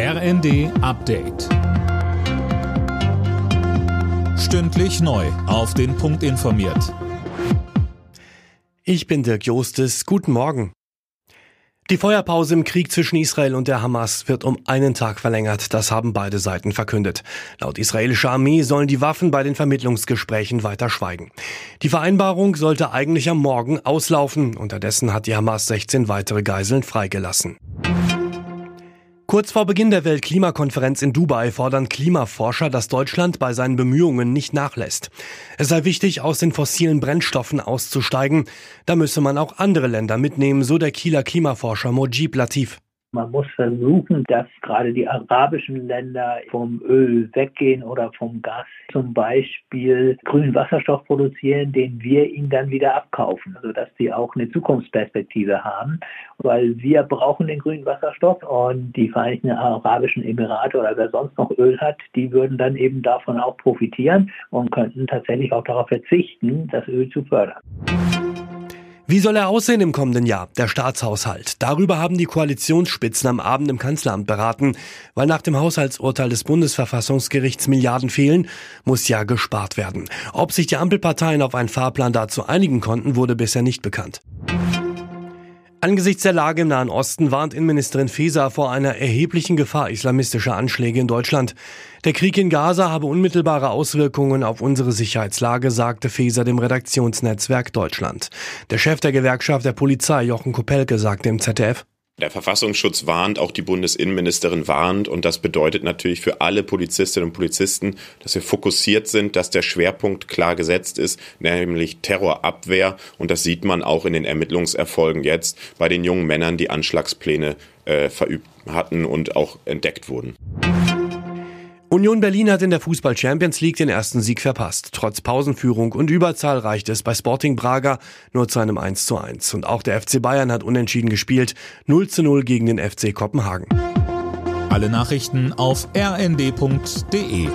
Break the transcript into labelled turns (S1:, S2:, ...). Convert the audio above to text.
S1: RND Update. Stündlich neu. Auf den Punkt informiert.
S2: Ich bin Dirk Jostes. Guten Morgen. Die Feuerpause im Krieg zwischen Israel und der Hamas wird um einen Tag verlängert. Das haben beide Seiten verkündet. Laut israelischer Armee sollen die Waffen bei den Vermittlungsgesprächen weiter schweigen. Die Vereinbarung sollte eigentlich am Morgen auslaufen. Unterdessen hat die Hamas 16 weitere Geiseln freigelassen. Kurz vor Beginn der Weltklimakonferenz in Dubai fordern Klimaforscher, dass Deutschland bei seinen Bemühungen nicht nachlässt. Es sei wichtig, aus den fossilen Brennstoffen auszusteigen. Da müsse man auch andere Länder mitnehmen, so der Kieler Klimaforscher Mojib Latif.
S3: Man muss versuchen, dass gerade die arabischen Länder vom Öl weggehen oder vom Gas zum Beispiel grünen Wasserstoff produzieren, den wir ihnen dann wieder abkaufen, sodass sie auch eine Zukunftsperspektive haben, weil wir brauchen den grünen Wasserstoff und die Vereinigten Arabischen Emirate oder wer sonst noch Öl hat, die würden dann eben davon auch profitieren und könnten tatsächlich auch darauf verzichten, das Öl zu fördern.
S2: Wie soll er aussehen im kommenden Jahr, der Staatshaushalt? Darüber haben die Koalitionsspitzen am Abend im Kanzleramt beraten. Weil nach dem Haushaltsurteil des Bundesverfassungsgerichts Milliarden fehlen, muss ja gespart werden. Ob sich die Ampelparteien auf einen Fahrplan dazu einigen konnten, wurde bisher nicht bekannt. Angesichts der Lage im Nahen Osten warnt Innenministerin Faeser vor einer erheblichen Gefahr islamistischer Anschläge in Deutschland. Der Krieg in Gaza habe unmittelbare Auswirkungen auf unsere Sicherheitslage, sagte Faeser dem Redaktionsnetzwerk Deutschland. Der Chef der Gewerkschaft der Polizei, Jochen Kopelke, sagte im ZDF,
S4: der Verfassungsschutz warnt, auch die Bundesinnenministerin warnt und das bedeutet natürlich für alle Polizistinnen und Polizisten, dass wir fokussiert sind, dass der Schwerpunkt klar gesetzt ist, nämlich Terrorabwehr und das sieht man auch in den Ermittlungserfolgen jetzt bei den jungen Männern, die Anschlagspläne äh, verübt hatten und auch entdeckt wurden.
S2: Union Berlin hat in der Fußball Champions League den ersten Sieg verpasst. Trotz Pausenführung und Überzahl reicht es bei Sporting Braga nur zu einem 1 zu 1. Und auch der FC Bayern hat unentschieden gespielt. 0 zu 0 gegen den FC Kopenhagen.
S1: Alle Nachrichten auf rnd.de